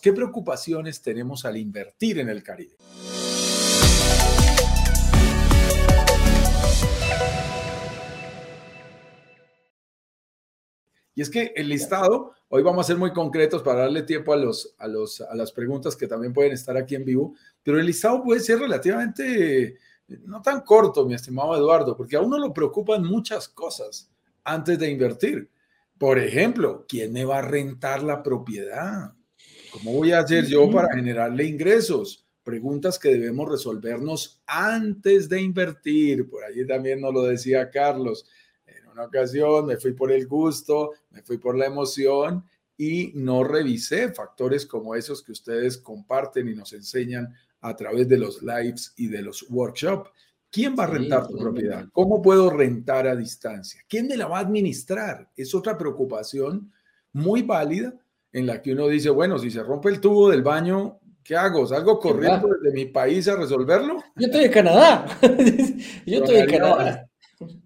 qué preocupaciones tenemos al invertir en el Caribe. Y es que el listado, hoy vamos a ser muy concretos para darle tiempo a, los, a, los, a las preguntas que también pueden estar aquí en vivo, pero el listado puede ser relativamente no tan corto, mi estimado Eduardo, porque a uno lo preocupan muchas cosas antes de invertir. Por ejemplo, ¿quién me va a rentar la propiedad? ¿Cómo voy a hacer yo para generarle ingresos? Preguntas que debemos resolvernos antes de invertir. Por allí también nos lo decía Carlos. En una ocasión me fui por el gusto, me fui por la emoción y no revisé factores como esos que ustedes comparten y nos enseñan a través de los lives y de los workshops. ¿Quién va a rentar tu propiedad? ¿Cómo puedo rentar a distancia? ¿Quién me la va a administrar? Es otra preocupación muy válida en la que uno dice, bueno, si se rompe el tubo del baño, ¿qué hago? ¿Salgo corriendo desde mi país a resolverlo? Yo estoy en Canadá. Yo estoy en Canadá.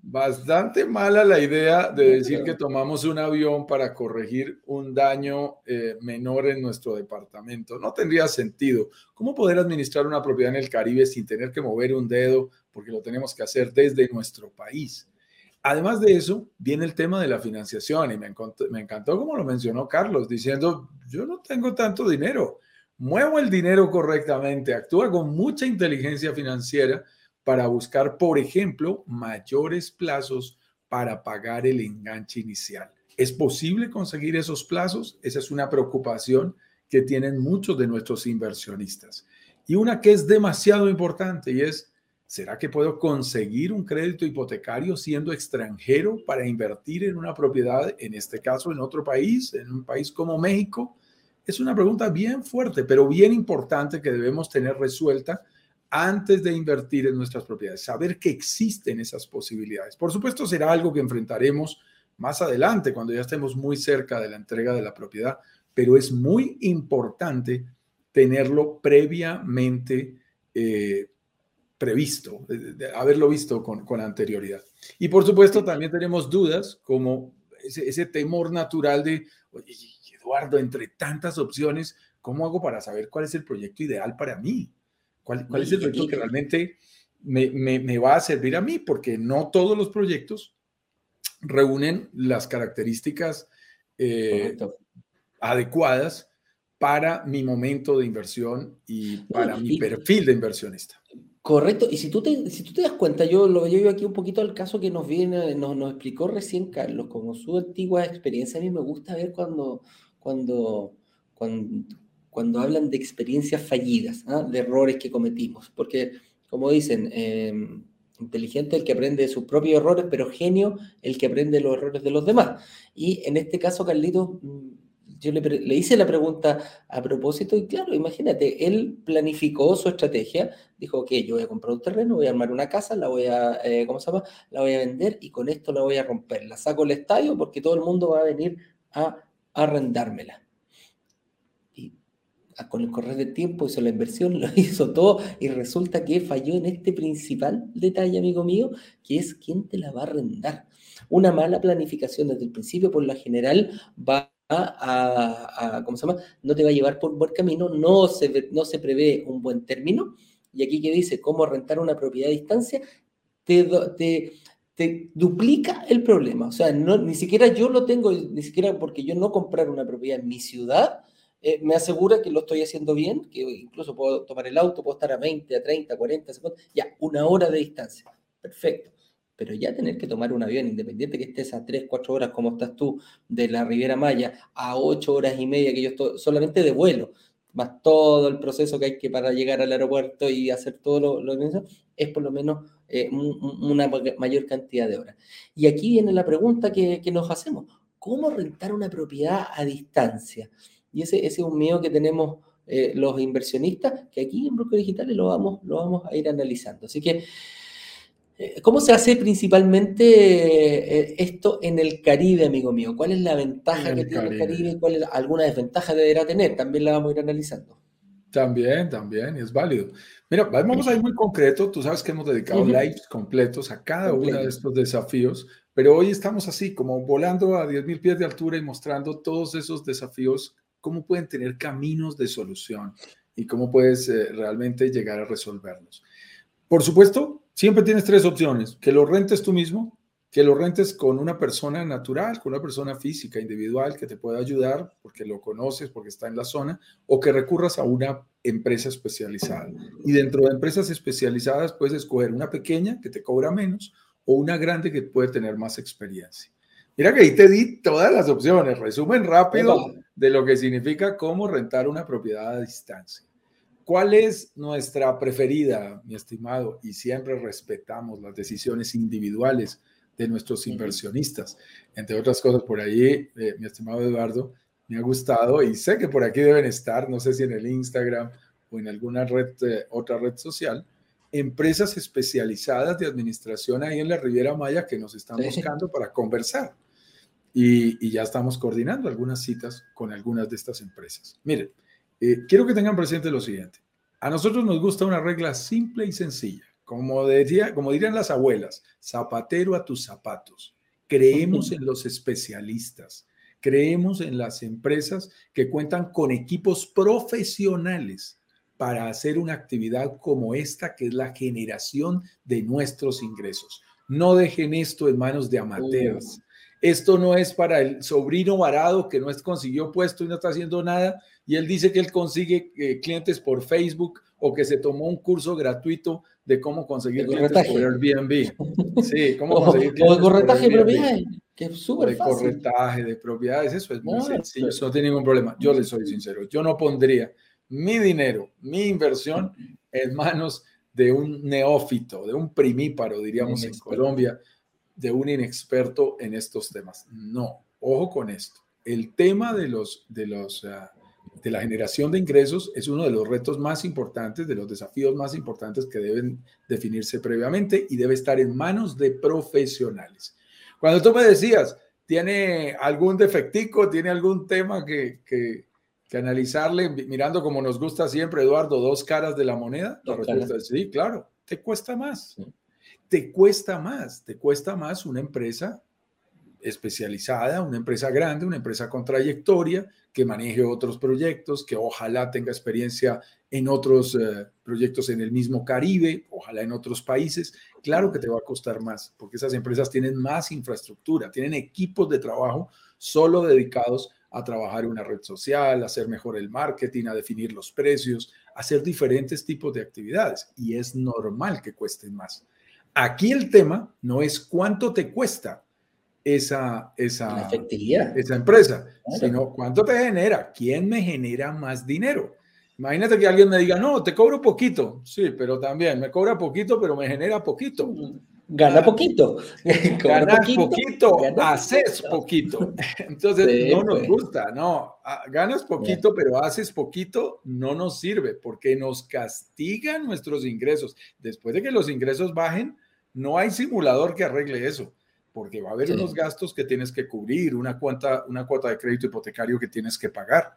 Bastante mala la idea de decir que tomamos un avión para corregir un daño eh, menor en nuestro departamento. No tendría sentido. ¿Cómo poder administrar una propiedad en el Caribe sin tener que mover un dedo porque lo tenemos que hacer desde nuestro país? Además de eso, viene el tema de la financiación y me encantó, como lo mencionó Carlos, diciendo, yo no tengo tanto dinero, muevo el dinero correctamente, actúa con mucha inteligencia financiera para buscar, por ejemplo, mayores plazos para pagar el enganche inicial. ¿Es posible conseguir esos plazos? Esa es una preocupación que tienen muchos de nuestros inversionistas. Y una que es demasiado importante y es, ¿será que puedo conseguir un crédito hipotecario siendo extranjero para invertir en una propiedad, en este caso en otro país, en un país como México? Es una pregunta bien fuerte, pero bien importante que debemos tener resuelta antes de invertir en nuestras propiedades, saber que existen esas posibilidades. Por supuesto, será algo que enfrentaremos más adelante, cuando ya estemos muy cerca de la entrega de la propiedad, pero es muy importante tenerlo previamente eh, previsto, haberlo visto con, con, anterioridad. Y por supuesto, también tenemos dudas como ese, ese temor natural de, oye, Eduardo, entre tantas opciones, ¿cómo hago para saber cuál es el proyecto ideal para mí? ¿Cuál, es el proyecto que realmente me, va a servir a mí? Porque no todos los proyectos reúnen las características eh, adecuadas para mi momento de inversión y para mi perfil de inversionista. Correcto, y si tú te, si tú te das cuenta, yo lo veo aquí un poquito al caso que nos viene, nos, nos explicó recién Carlos, como su antigua experiencia, a mí me gusta ver cuando, cuando, cuando, cuando hablan de experiencias fallidas, ¿ah? de errores que cometimos, porque como dicen, em, inteligente el que aprende de sus propios errores, pero genio el que aprende los errores de los demás. Y en este caso, Carlito, mm, yo le, hice la pregunta a propósito y claro, imagínate, él planificó su estrategia, dijo, ok, yo voy a comprar un terreno, voy a armar una casa, la voy a, eh, ¿cómo se llama? La voy a vender y con esto la voy a romper. La saco al estadio porque todo el mundo va a venir a arrendármela con el correr del tiempo hizo la inversión, lo hizo todo y resulta que falló en este principal detalle, amigo mío, que es quién te la va a arrendar. Una mala planificación desde el principio, por lo general, va a, ¿cómo se llama? No te va a llevar por buen camino, no se, no se prevé un buen término. Y aquí que dice cómo rentar una propiedad a distancia, te, te, te duplica el problema. O sea, no, ni siquiera yo lo tengo, ni siquiera porque yo no comprar una propiedad en mi ciudad, eh, me asegura que lo estoy haciendo bien, que incluso puedo tomar el auto, puedo estar a 20, a 30, 40 segundos, ya, una hora de distancia. Perfecto. Pero ya tener que tomar un avión, independiente que estés a 3, 4 horas, como estás tú, de la Riviera Maya, a 8 horas y media que yo estoy, solamente de vuelo, más todo el proceso que hay que para llegar al aeropuerto y hacer todo lo, lo es por lo menos eh, una mayor cantidad de horas. Y aquí viene la pregunta que, que nos hacemos. ¿Cómo rentar una propiedad a distancia? Y ese, es un miedo que tenemos eh, los inversionistas, que aquí en Broker Digitales lo vamos, lo vamos a ir analizando. Así que, ¿cómo se hace principalmente eh, esto en el Caribe, amigo mío? ¿Cuál es la ventaja que tiene el Caribe? ¿Cuál es alguna desventaja deberá tener? También la vamos a ir analizando. También, también, es válido. Mira, vamos a ir muy concreto. Tú sabes que hemos dedicado lives completos a cada uno de estos desafíos, pero hoy estamos así, como volando a 10.000 pies de altura y mostrando todos esos desafíos cómo pueden tener caminos de solución y cómo puedes eh, realmente llegar a resolverlos. Por supuesto, siempre tienes tres opciones, que lo rentes tú mismo, que lo rentes con una persona natural, con una persona física, individual, que te pueda ayudar porque lo conoces, porque está en la zona, o que recurras a una empresa especializada. Y dentro de empresas especializadas puedes escoger una pequeña que te cobra menos o una grande que puede tener más experiencia. Mira que ahí te di todas las opciones, resumen rápido de lo que significa cómo rentar una propiedad a distancia. ¿Cuál es nuestra preferida, mi estimado? Y siempre respetamos las decisiones individuales de nuestros inversionistas. Entre otras cosas, por ahí, eh, mi estimado Eduardo, me ha gustado y sé que por aquí deben estar, no sé si en el Instagram o en alguna red, eh, otra red social, empresas especializadas de administración ahí en la Riviera Maya que nos están buscando para conversar. Y, ya estamos coordinando algunas citas con algunas de estas empresas. Miren, eh, quiero que tengan presente lo siguiente. A nosotros nos gusta una regla simple y sencilla. Como, decía, como dirían las abuelas, zapatero a tus zapatos. Creemos en los especialistas, creemos en las empresas que cuentan con equipos profesionales para hacer una actividad como esta, que es la generación de nuestros ingresos. No dejen esto en manos de amateurs. Esto no es para el sobrino varado que no consiguió puesto y no está haciendo nada. Y él dice que él consigue eh, clientes por Facebook o que se tomó un curso gratuito de cómo conseguir clientes por Airbnb. Sí, cómo conseguir clientes. O corretaje de propiedades, que es súper fácil. corretaje de propiedades, eso es muy sencillo, eso no tiene ningún problema. Yo le soy sincero, yo no pondría mi dinero, mi inversión en manos de un neófito, de un primíparo, diríamos en Colombia, de un inexperto en estos temas. No, ojo con esto. El tema de los, de los, ah, de la generación de ingresos es uno de los retos más importantes, de los desafíos más importantes que deben definirse previamente y debe estar en manos de profesionales. Cuando tú me decías, ¿tiene algún defectico, tiene algún tema que, que, analizarle, mirando como nos gusta siempre, Eduardo, dos caras de la moneda? La respuesta es sí, claro, te cuesta más. Te cuesta más, te cuesta más una empresa especializada, una empresa grande, una empresa con trayectoria, que maneje otros proyectos, que ojalá tenga experiencia en otros eh, proyectos en el mismo Caribe, ojalá en otros países. Claro que te va a costar más, porque esas empresas tienen más infraestructura, tienen equipos de trabajo solo dedicados a trabajar una red social, a hacer mejor el marketing, a definir los precios, a hacer diferentes tipos de actividades. Y es normal que cuesten más. Aquí el tema no es cuánto te cuesta, esa, esa, esa empresa, sino cuánto te genera, quién me genera más dinero. Imagínate que alguien me diga, no, te cobro poquito. Sí, pero también me cobra poquito, pero me genera poquito. Gana poquito. Ganas poquito, haces poquito. Entonces, no nos pues. gusta, no. Ah, ganas poquito, pero haces poquito, no nos sirve porque nos castigan nuestros ingresos. Después de que los ingresos bajen, no hay simulador que arregle eso porque va a haber unos gastos que tienes que cubrir, una cuota, una cuota de crédito hipotecario que tienes que pagar.